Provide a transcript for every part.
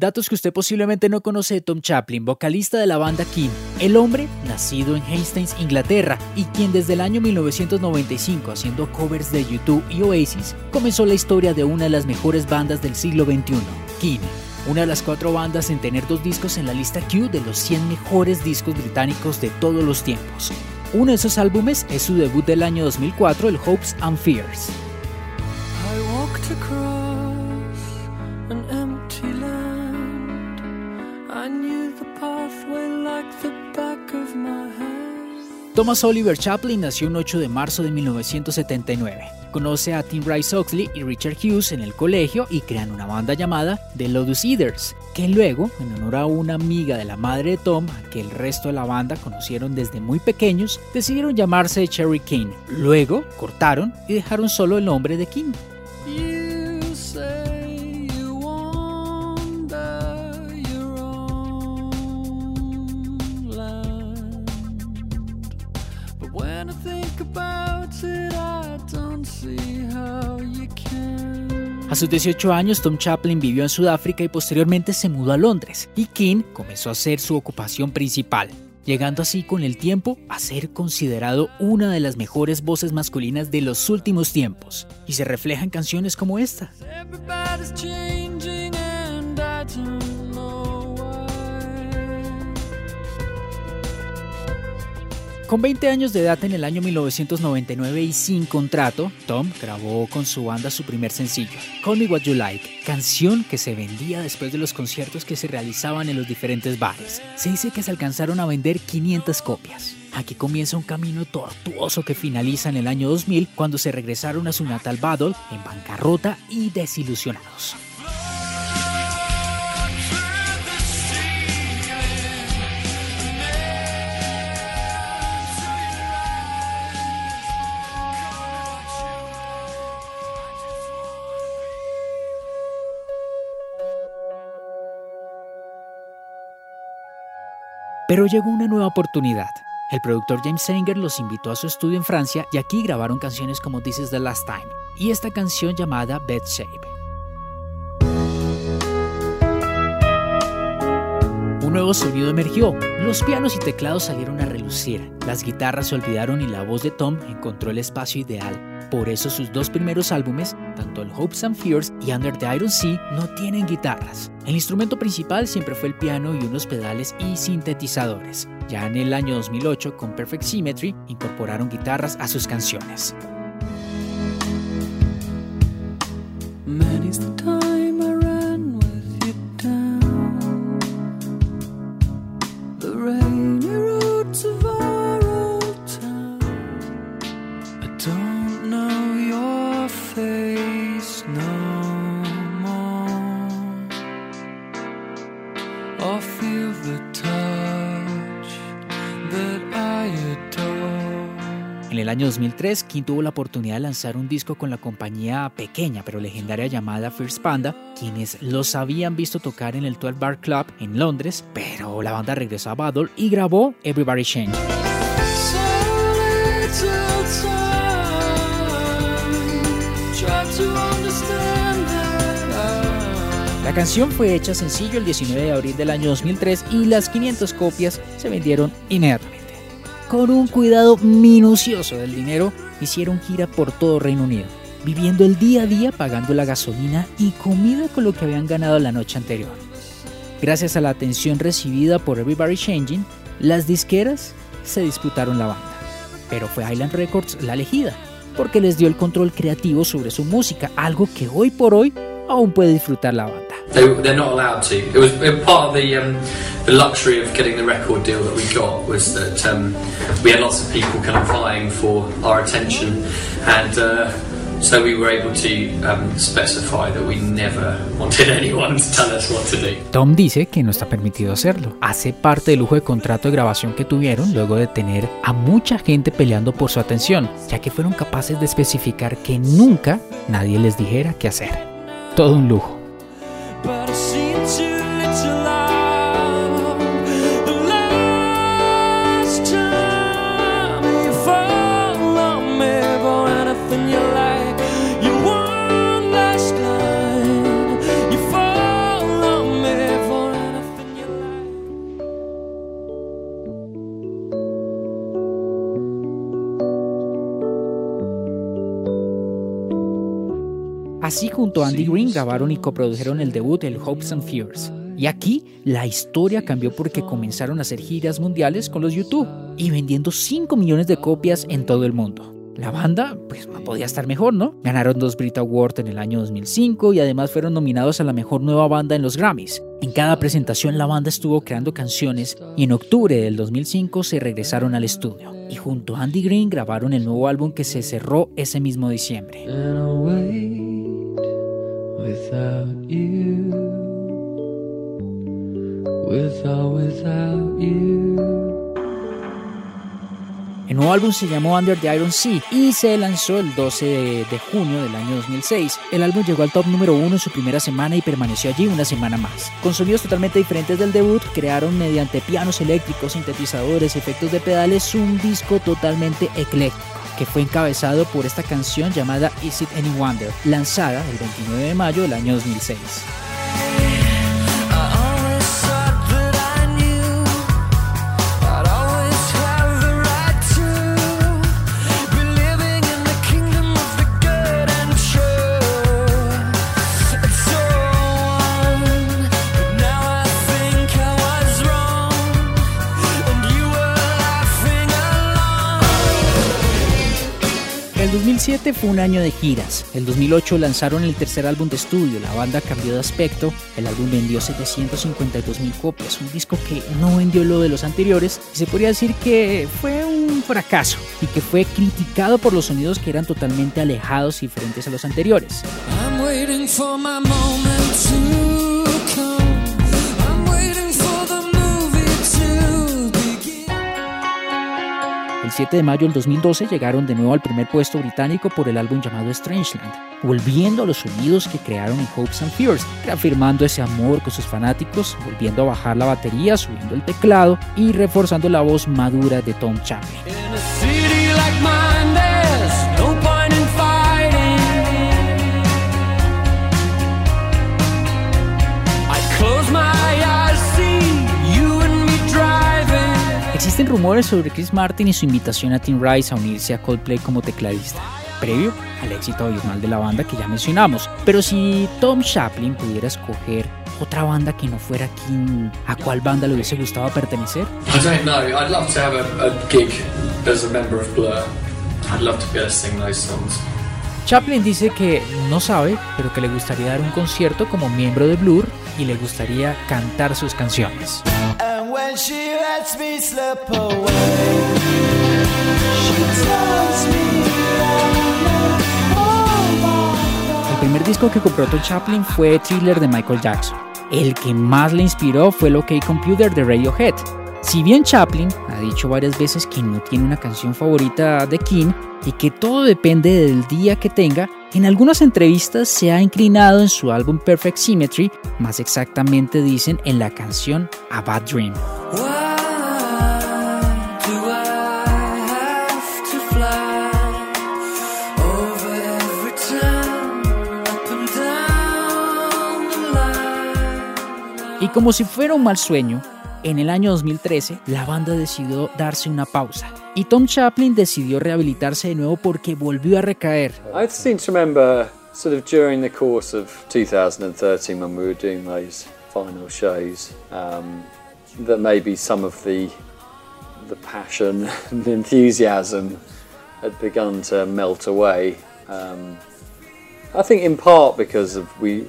Datos que usted posiblemente no conoce de Tom Chaplin, vocalista de la banda King, el hombre nacido en Hastings, Inglaterra, y quien desde el año 1995, haciendo covers de YouTube y Oasis, comenzó la historia de una de las mejores bandas del siglo XXI, King una de las cuatro bandas en tener dos discos en la lista Q de los 100 mejores discos británicos de todos los tiempos. Uno de esos álbumes es su debut del año 2004, el Hopes and Fears. Thomas Oliver Chaplin nació el 8 de marzo de 1979. Conoce a Tim Rice Oxley y Richard Hughes en el colegio y crean una banda llamada The Lotus Eaters, que luego, en honor a una amiga de la madre de Tom, que el resto de la banda conocieron desde muy pequeños, decidieron llamarse Cherry King. Luego cortaron y dejaron solo el nombre de King. A sus 18 años, Tom Chaplin vivió en Sudáfrica y posteriormente se mudó a Londres, y King comenzó a ser su ocupación principal, llegando así con el tiempo a ser considerado una de las mejores voces masculinas de los últimos tiempos, y se refleja en canciones como esta. Con 20 años de edad en el año 1999 y sin contrato, Tom grabó con su banda su primer sencillo, Call Me What You Like, canción que se vendía después de los conciertos que se realizaban en los diferentes bares. Se dice que se alcanzaron a vender 500 copias. Aquí comienza un camino tortuoso que finaliza en el año 2000 cuando se regresaron a su natal Battle en bancarrota y desilusionados. Pero llegó una nueva oportunidad. El productor James Sanger los invitó a su estudio en Francia y aquí grabaron canciones como This is the Last Time y esta canción llamada Bed Shape. Un nuevo sonido emergió, los pianos y teclados salieron a relucir, las guitarras se olvidaron y la voz de Tom encontró el espacio ideal. Por eso sus dos primeros álbumes, tanto el Hopes and Fears y Under the Iron Sea, no tienen guitarras. El instrumento principal siempre fue el piano y unos pedales y sintetizadores. Ya en el año 2008, con Perfect Symmetry, incorporaron guitarras a sus canciones. En el año 2003, King tuvo la oportunidad de lanzar un disco con la compañía pequeña pero legendaria llamada First Panda, quienes los habían visto tocar en el 12 Bar Club en Londres, pero la banda regresó a Battle y grabó Everybody Change. La canción fue hecha sencillo el 19 de abril del año 2003 y las 500 copias se vendieron inmediatamente. Con un cuidado minucioso del dinero, hicieron gira por todo Reino Unido, viviendo el día a día pagando la gasolina y comida con lo que habían ganado la noche anterior. Gracias a la atención recibida por Everybody Changing, las disqueras se disputaron la banda. Pero fue Island Records la elegida, porque les dio el control creativo sobre su música, algo que hoy por hoy aún puede disfrutar la banda. They, they're not allowed to. It was part of the um, the luxury of getting the record deal that we got was that um, we had lots of people kind of vying for our attention, and uh, So we were able to um, specify that we never wanted anyone to tell us what to do. Tom dice que no está permitido hacerlo. Hace parte del lujo de contrato de grabación que tuvieron luego de tener a mucha gente peleando por su atención, ya que fueron capaces de especificar que nunca nadie les dijera qué hacer. Todo un lujo. but I see. Así junto a Andy Green grabaron y coprodujeron el debut El Hopes and Fears. Y aquí la historia cambió porque comenzaron a hacer giras mundiales con los YouTube y vendiendo 5 millones de copias en todo el mundo. La banda, pues no podía estar mejor, ¿no? Ganaron dos Brit Awards en el año 2005 y además fueron nominados a la mejor nueva banda en los Grammys. En cada presentación la banda estuvo creando canciones y en octubre del 2005 se regresaron al estudio y junto a Andy Green grabaron el nuevo álbum que se cerró ese mismo diciembre. El nuevo álbum se llamó Under the Iron Sea y se lanzó el 12 de, de, junio del año 2006. El álbum llegó al top número uno en su primera semana y permaneció allí una semana más. Con sonidos totalmente diferentes del debut, crearon mediante pianos eléctricos, sintetizadores, efectos de pedales un disco totalmente ecléctico que fue encabezado por esta canción llamada Is It Any Wonder, lanzada el 29 de mayo del año 2006. El 2007 fue un año de giras. El 2008 lanzaron el tercer álbum de estudio. La banda cambió de aspecto. El álbum vendió 752 mil copias, un disco que no vendió lo de los anteriores se podría decir que fue un fracaso y que fue criticado por los sonidos que eran totalmente alejados y diferentes a los anteriores. El 7 de mayo del 2012 llegaron de nuevo al primer puesto británico por el álbum llamado Strangeland, volviendo a los sonidos que crearon en Hopes and Fears, reafirmando ese amor con sus fanáticos, volviendo a bajar la batería, subiendo el teclado y reforzando la voz madura de Tom Chaplin. Existen rumores sobre Chris Martin y su invitación a Tim Rice a unirse a Coldplay como tecladista, previo al éxito abismal de la banda que ya mencionamos. Pero si Tom Chaplin pudiera escoger otra banda que no fuera King, ¿a cuál banda le hubiese gustado pertenecer? I don't know. I'd love to have a, a gig as a member of Blur. I'd love to be able to sing those songs. Chaplin dice que no sabe, pero que le gustaría dar un concierto como miembro de Blur y le gustaría cantar sus canciones. El primer disco que compró Tom Chaplin fue Thriller de Michael Jackson. El que más le inspiró fue el OK Computer de Radiohead. Si bien Chaplin ha dicho varias veces que no tiene una canción favorita de King y que todo depende del día que tenga, en algunas entrevistas se ha inclinado en su álbum Perfect Symmetry, más exactamente dicen en la canción A Bad Dream. Como si fuera un mal sueño, en el año 2013 la banda decidió darse una pausa y Tom Chaplin decidió rehabilitarse de nuevo porque volvió a recaer. I seem to remember sort of during the course of 2013 when we were doing those final shows um, that maybe some of the the passion and enthusiasm had begun to melt away. Um, I think in part because of we,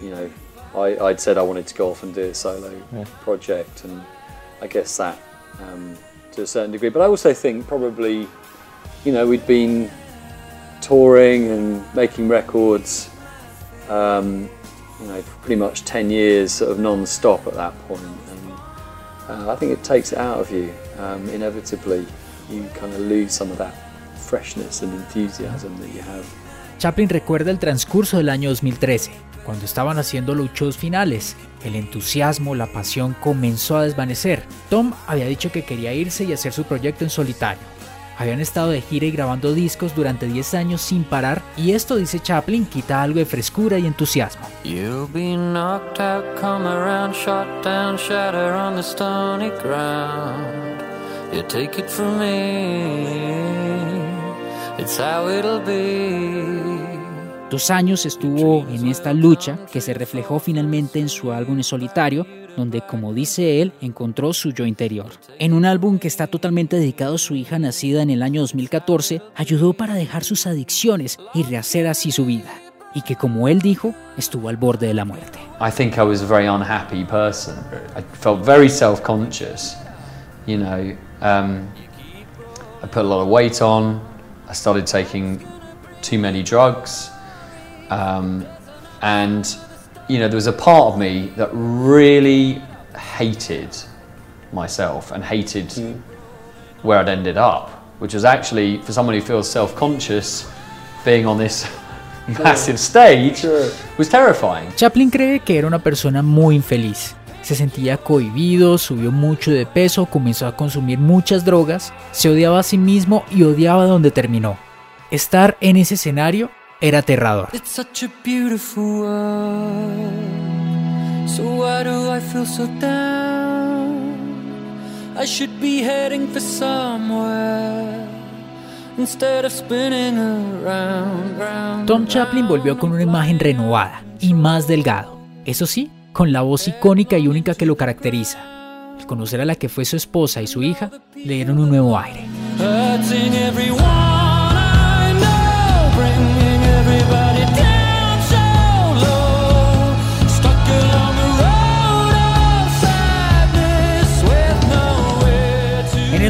you know, I, I'd said I wanted to go off and do a solo yeah. project, and I guess that um, to a certain degree. But I also think probably, you know, we'd been touring and making records, um, you know, for pretty much 10 years sort of non-stop at that point. And uh, I think it takes it out of you. Um, inevitably, you kind of lose some of that freshness and enthusiasm that you have. Chaplin recuerda el transcurso del año 2013, cuando estaban haciendo los shows finales. El entusiasmo, la pasión comenzó a desvanecer. Tom había dicho que quería irse y hacer su proyecto en solitario. Habían estado de gira y grabando discos durante 10 años sin parar y esto, dice Chaplin, quita algo de frescura y entusiasmo. You'll be knocked out, come around, shot down, shatter on the stony ground. You take it from me, it's how it'll be. Dos años estuvo en esta lucha que se reflejó finalmente en su álbum en solitario, donde, como dice él, encontró su yo interior. En un álbum que está totalmente dedicado a su hija nacida en el año 2014, ayudó para dejar sus adicciones y rehacer así su vida. Y que, como él dijo, estuvo al borde de la muerte. I think I was a very unhappy person. I felt very self-conscious. You know, um, I put a lot of weight on. I started taking too many drugs. Um, and, you know, there was a part of me that really hated myself and hated where I'd ended up, which was actually, for someone who feels self conscious, being on this massive stage was terrifying. Chaplin cree que era una persona muy infeliz. Se sentía cohibido, subió mucho de peso, comenzó a consumir muchas drogas, se odiaba a sí mismo y odiaba donde terminó. Estar en ese escenario era aterrador. It's such a beautiful world. So why do I feel so down? I should be heading for somewhere instead of spinning around, round. Tom Chaplin volvió con una imagen renovada y más delgado. Eso sí, con la voz icónica y única que lo caracteriza. Al conocer a la que fue su esposa y su hija, le dieron un nuevo aire.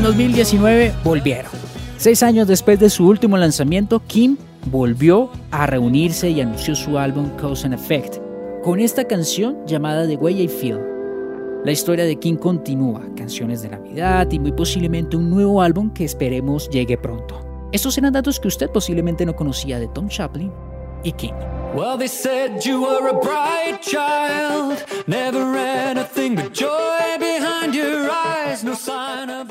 2019 volvieron. Seis años después de su último lanzamiento, Kim volvió a reunirse y anunció su álbum Cause and Effect, con esta canción llamada The Way I Feel. La historia de Kim continúa, canciones de Navidad y muy posiblemente un nuevo álbum que esperemos llegue pronto. Estos eran datos que usted posiblemente no conocía de Tom Chaplin y Kim. Well, they said you were a bright child, never anything but joy behind your eyes, no sign of